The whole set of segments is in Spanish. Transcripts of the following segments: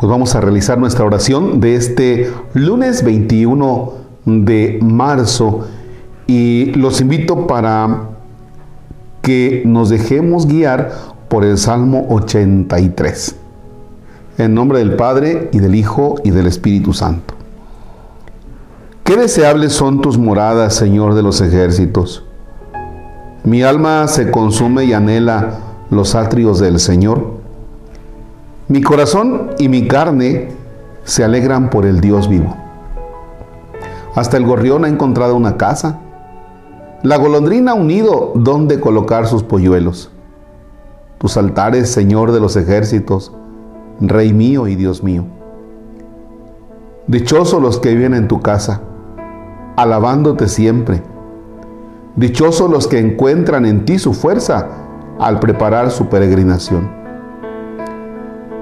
Pues vamos a realizar nuestra oración de este lunes 21 de marzo y los invito para que nos dejemos guiar por el Salmo 83. En nombre del Padre y del Hijo y del Espíritu Santo. Qué deseables son tus moradas, Señor de los ejércitos. Mi alma se consume y anhela los atrios del Señor. Mi corazón y mi carne se alegran por el Dios vivo. Hasta el gorrión ha encontrado una casa. La golondrina ha unido donde colocar sus polluelos. Tus altares, Señor de los ejércitos, Rey mío y Dios mío. Dichosos los que viven en tu casa, alabándote siempre. Dichosos los que encuentran en ti su fuerza al preparar su peregrinación.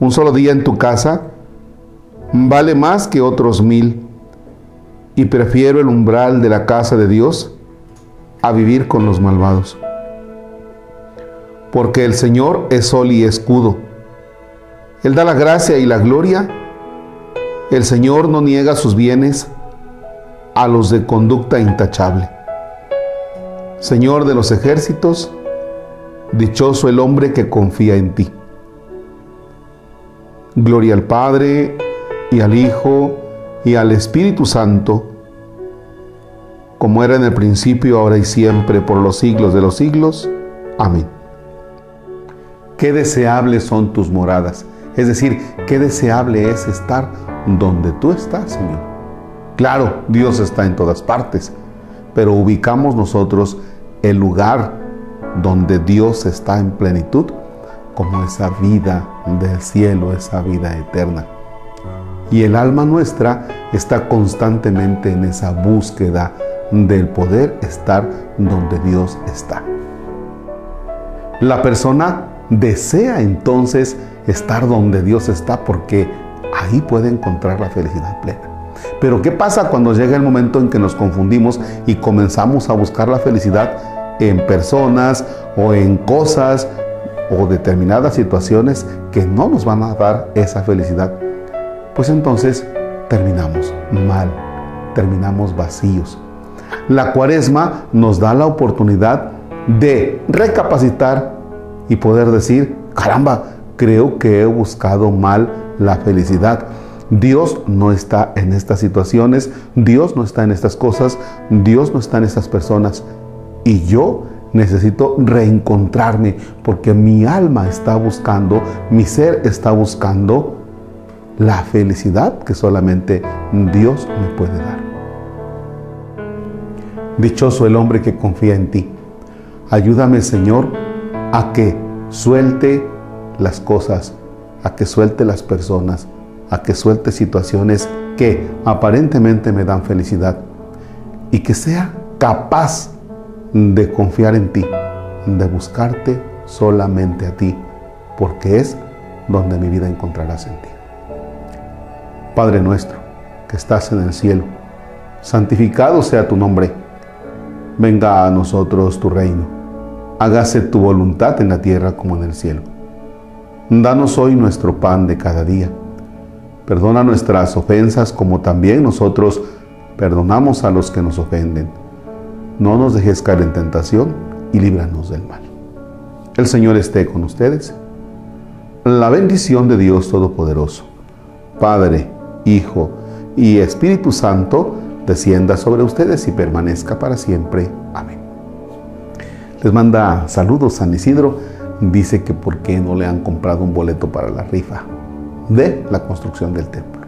Un solo día en tu casa vale más que otros mil y prefiero el umbral de la casa de Dios a vivir con los malvados. Porque el Señor es sol y escudo. Él da la gracia y la gloria. El Señor no niega sus bienes a los de conducta intachable. Señor de los ejércitos, dichoso el hombre que confía en ti. Gloria al Padre y al Hijo y al Espíritu Santo, como era en el principio, ahora y siempre, por los siglos de los siglos. Amén. Qué deseables son tus moradas. Es decir, qué deseable es estar donde tú estás, Señor. Claro, Dios está en todas partes, pero ubicamos nosotros el lugar donde Dios está en plenitud como esa vida del cielo, esa vida eterna. Y el alma nuestra está constantemente en esa búsqueda del poder estar donde Dios está. La persona desea entonces estar donde Dios está porque ahí puede encontrar la felicidad plena. Pero ¿qué pasa cuando llega el momento en que nos confundimos y comenzamos a buscar la felicidad en personas o en cosas o determinadas situaciones que no nos van a dar esa felicidad, pues entonces terminamos mal, terminamos vacíos. La cuaresma nos da la oportunidad de recapacitar y poder decir, caramba, creo que he buscado mal la felicidad. Dios no está en estas situaciones, Dios no está en estas cosas, Dios no está en estas personas. Y yo Necesito reencontrarme porque mi alma está buscando, mi ser está buscando la felicidad que solamente Dios me puede dar. Dichoso el hombre que confía en ti. Ayúdame, Señor, a que suelte las cosas, a que suelte las personas, a que suelte situaciones que aparentemente me dan felicidad y que sea capaz de confiar en ti, de buscarte solamente a ti, porque es donde mi vida encontrará sentido. Padre nuestro, que estás en el cielo, santificado sea tu nombre. Venga a nosotros tu reino. Hágase tu voluntad en la tierra como en el cielo. Danos hoy nuestro pan de cada día. Perdona nuestras ofensas como también nosotros perdonamos a los que nos ofenden no nos dejes caer en tentación y líbranos del mal. El Señor esté con ustedes. La bendición de Dios Todopoderoso, Padre, Hijo y Espíritu Santo, descienda sobre ustedes y permanezca para siempre. Amén. Les manda saludos San Isidro. Dice que por qué no le han comprado un boleto para la rifa de la construcción del templo.